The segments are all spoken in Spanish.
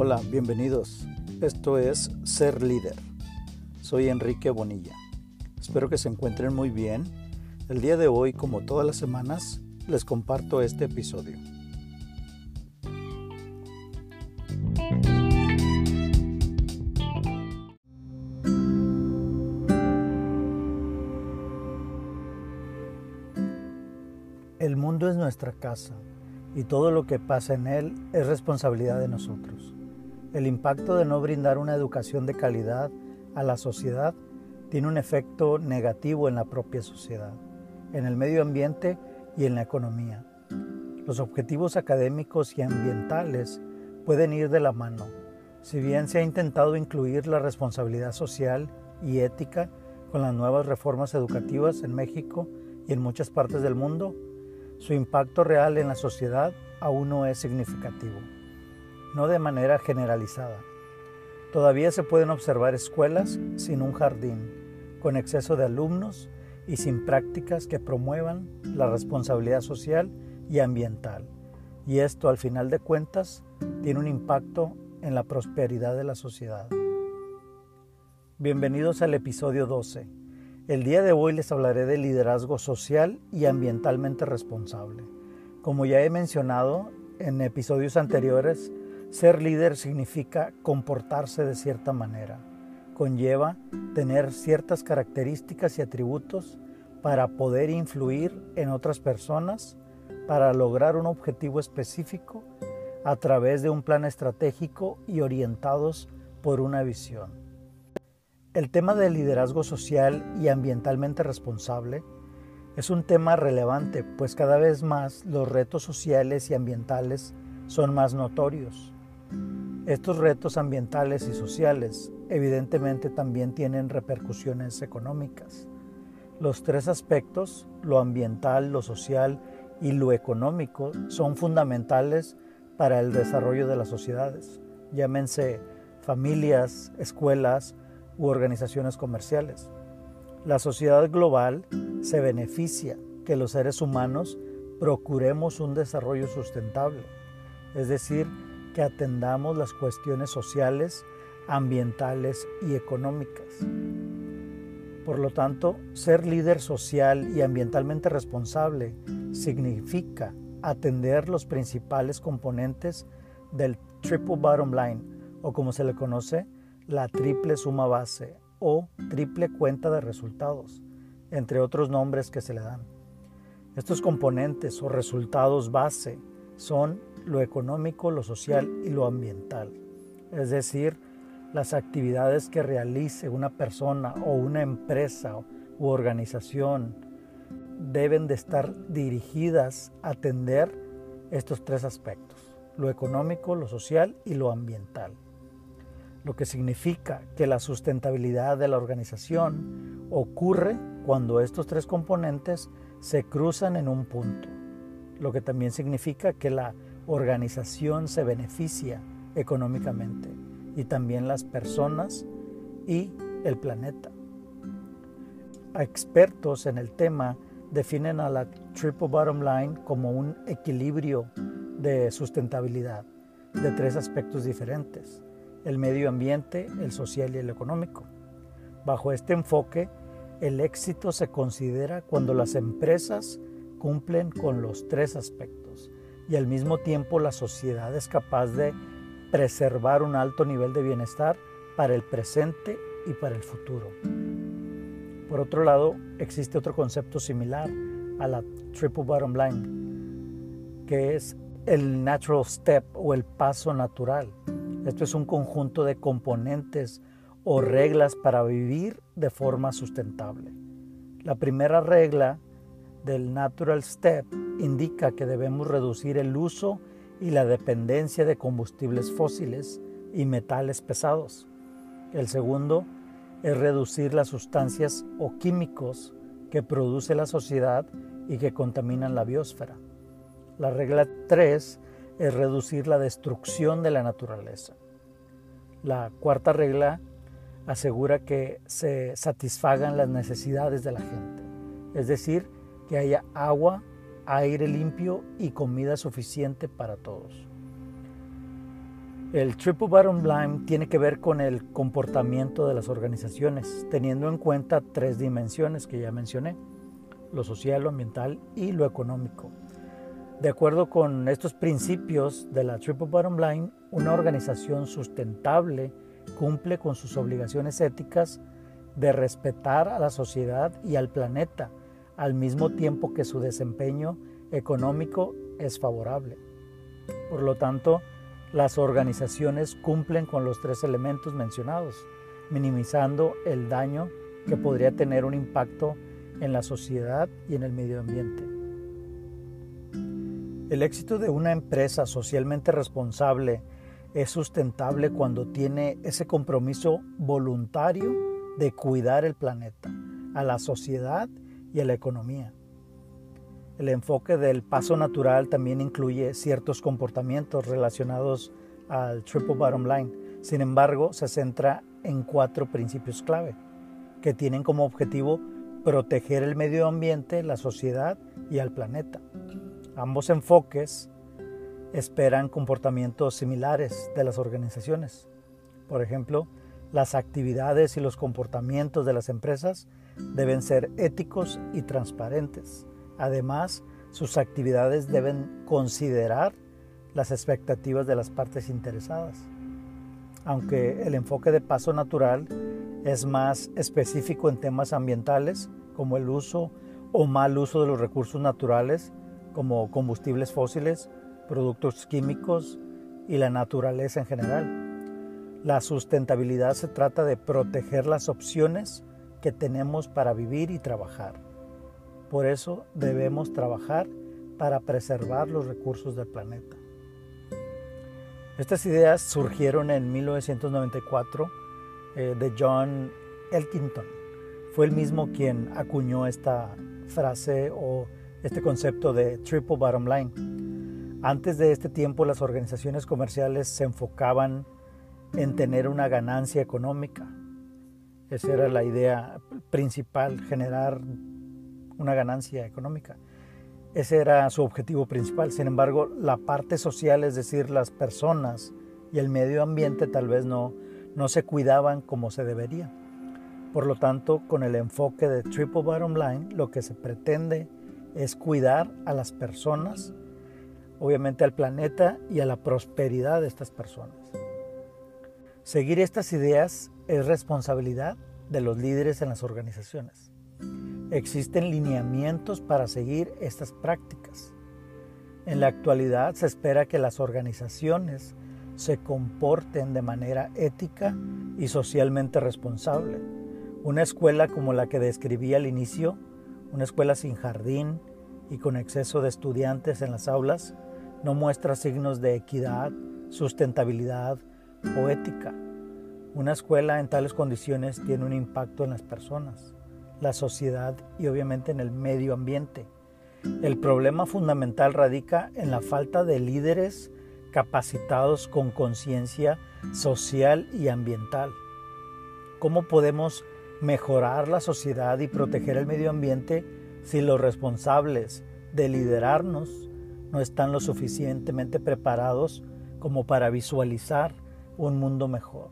Hola, bienvenidos. Esto es Ser Líder. Soy Enrique Bonilla. Espero que se encuentren muy bien. El día de hoy, como todas las semanas, les comparto este episodio. El mundo es nuestra casa y todo lo que pasa en él es responsabilidad de nosotros. El impacto de no brindar una educación de calidad a la sociedad tiene un efecto negativo en la propia sociedad, en el medio ambiente y en la economía. Los objetivos académicos y ambientales pueden ir de la mano. Si bien se ha intentado incluir la responsabilidad social y ética con las nuevas reformas educativas en México y en muchas partes del mundo, su impacto real en la sociedad aún no es significativo, no de manera generalizada. Todavía se pueden observar escuelas sin un jardín, con exceso de alumnos y sin prácticas que promuevan la responsabilidad social y ambiental. Y esto, al final de cuentas, tiene un impacto en la prosperidad de la sociedad. Bienvenidos al episodio 12 el día de hoy les hablaré de liderazgo social y ambientalmente responsable. Como ya he mencionado en episodios anteriores, ser líder significa comportarse de cierta manera. Conlleva tener ciertas características y atributos para poder influir en otras personas, para lograr un objetivo específico a través de un plan estratégico y orientados por una visión. El tema del liderazgo social y ambientalmente responsable es un tema relevante, pues cada vez más los retos sociales y ambientales son más notorios. Estos retos ambientales y sociales evidentemente también tienen repercusiones económicas. Los tres aspectos, lo ambiental, lo social y lo económico, son fundamentales para el desarrollo de las sociedades. Llámense familias, escuelas, u organizaciones comerciales. La sociedad global se beneficia que los seres humanos procuremos un desarrollo sustentable, es decir, que atendamos las cuestiones sociales, ambientales y económicas. Por lo tanto, ser líder social y ambientalmente responsable significa atender los principales componentes del triple bottom line, o como se le conoce, la triple suma base o triple cuenta de resultados, entre otros nombres que se le dan. Estos componentes o resultados base son lo económico, lo social y lo ambiental, es decir, las actividades que realice una persona o una empresa u organización deben de estar dirigidas a atender estos tres aspectos, lo económico, lo social y lo ambiental. Lo que significa que la sustentabilidad de la organización ocurre cuando estos tres componentes se cruzan en un punto, lo que también significa que la organización se beneficia económicamente y también las personas y el planeta. Expertos en el tema definen a la Triple Bottom Line como un equilibrio de sustentabilidad de tres aspectos diferentes el medio ambiente, el social y el económico. Bajo este enfoque, el éxito se considera cuando las empresas cumplen con los tres aspectos y al mismo tiempo la sociedad es capaz de preservar un alto nivel de bienestar para el presente y para el futuro. Por otro lado, existe otro concepto similar a la triple bottom line, que es el natural step o el paso natural. Esto es un conjunto de componentes o reglas para vivir de forma sustentable. La primera regla del Natural Step indica que debemos reducir el uso y la dependencia de combustibles fósiles y metales pesados. El segundo es reducir las sustancias o químicos que produce la sociedad y que contaminan la biosfera. La regla 3 es reducir la destrucción de la naturaleza. La cuarta regla asegura que se satisfagan las necesidades de la gente, es decir, que haya agua, aire limpio y comida suficiente para todos. El triple bottom line tiene que ver con el comportamiento de las organizaciones, teniendo en cuenta tres dimensiones que ya mencioné, lo social, lo ambiental y lo económico. De acuerdo con estos principios de la triple bottom line, una organización sustentable cumple con sus obligaciones éticas de respetar a la sociedad y al planeta, al mismo tiempo que su desempeño económico es favorable. Por lo tanto, las organizaciones cumplen con los tres elementos mencionados, minimizando el daño que podría tener un impacto en la sociedad y en el medio ambiente. El éxito de una empresa socialmente responsable es sustentable cuando tiene ese compromiso voluntario de cuidar el planeta, a la sociedad y a la economía. El enfoque del paso natural también incluye ciertos comportamientos relacionados al triple bottom line. Sin embargo, se centra en cuatro principios clave que tienen como objetivo proteger el medio ambiente, la sociedad y al planeta. Ambos enfoques esperan comportamientos similares de las organizaciones. Por ejemplo, las actividades y los comportamientos de las empresas deben ser éticos y transparentes. Además, sus actividades deben considerar las expectativas de las partes interesadas. Aunque el enfoque de paso natural es más específico en temas ambientales como el uso o mal uso de los recursos naturales como combustibles fósiles, productos químicos y la naturaleza en general. La sustentabilidad se trata de proteger las opciones que tenemos para vivir y trabajar. Por eso debemos trabajar para preservar los recursos del planeta. Estas ideas surgieron en 1994 eh, de John Elkington. Fue el mismo quien acuñó esta frase o este concepto de triple bottom line. Antes de este tiempo las organizaciones comerciales se enfocaban en tener una ganancia económica. Esa era la idea principal, generar una ganancia económica. Ese era su objetivo principal. Sin embargo, la parte social, es decir, las personas y el medio ambiente tal vez no, no se cuidaban como se debería. Por lo tanto, con el enfoque de Triple Bottom Line, lo que se pretende es cuidar a las personas, obviamente al planeta y a la prosperidad de estas personas. Seguir estas ideas es responsabilidad de los líderes en las organizaciones. Existen lineamientos para seguir estas prácticas. En la actualidad se espera que las organizaciones se comporten de manera ética y socialmente responsable. Una escuela como la que describí al inicio, una escuela sin jardín y con exceso de estudiantes en las aulas, no muestra signos de equidad, sustentabilidad o. Una escuela en tales condiciones tiene un impacto en las personas, la sociedad y obviamente en el medio ambiente. El problema fundamental radica en la falta de líderes capacitados con conciencia social y ambiental. ¿Cómo podemos mejorar la sociedad y proteger el medio ambiente si los responsables de liderarnos no están lo suficientemente preparados como para visualizar un mundo mejor.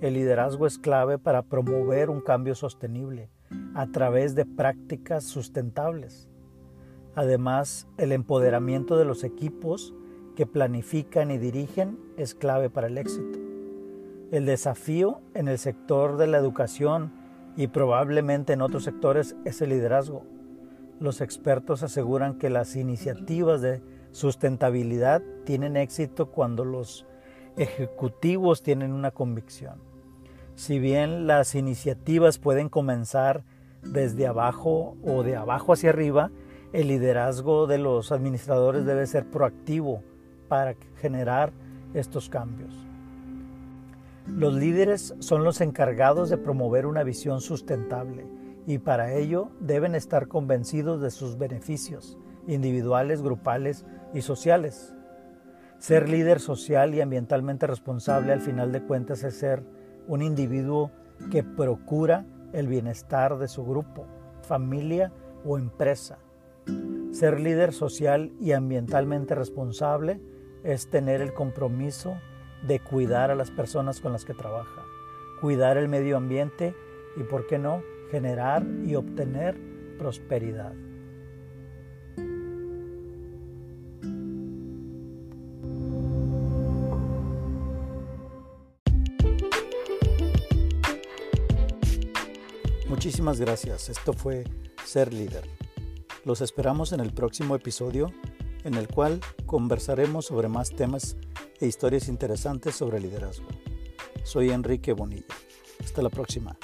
El liderazgo es clave para promover un cambio sostenible a través de prácticas sustentables. Además, el empoderamiento de los equipos que planifican y dirigen es clave para el éxito. El desafío en el sector de la educación y probablemente en otros sectores es el liderazgo. Los expertos aseguran que las iniciativas de sustentabilidad tienen éxito cuando los ejecutivos tienen una convicción. Si bien las iniciativas pueden comenzar desde abajo o de abajo hacia arriba, el liderazgo de los administradores debe ser proactivo para generar estos cambios. Los líderes son los encargados de promover una visión sustentable y para ello deben estar convencidos de sus beneficios individuales, grupales y sociales. Ser líder social y ambientalmente responsable al final de cuentas es ser un individuo que procura el bienestar de su grupo, familia o empresa. Ser líder social y ambientalmente responsable es tener el compromiso de cuidar a las personas con las que trabaja, cuidar el medio ambiente y, ¿por qué no?, generar y obtener prosperidad. Muchísimas gracias. Esto fue Ser Líder. Los esperamos en el próximo episodio en el cual conversaremos sobre más temas e historias interesantes sobre liderazgo. Soy Enrique Bonilla. Hasta la próxima.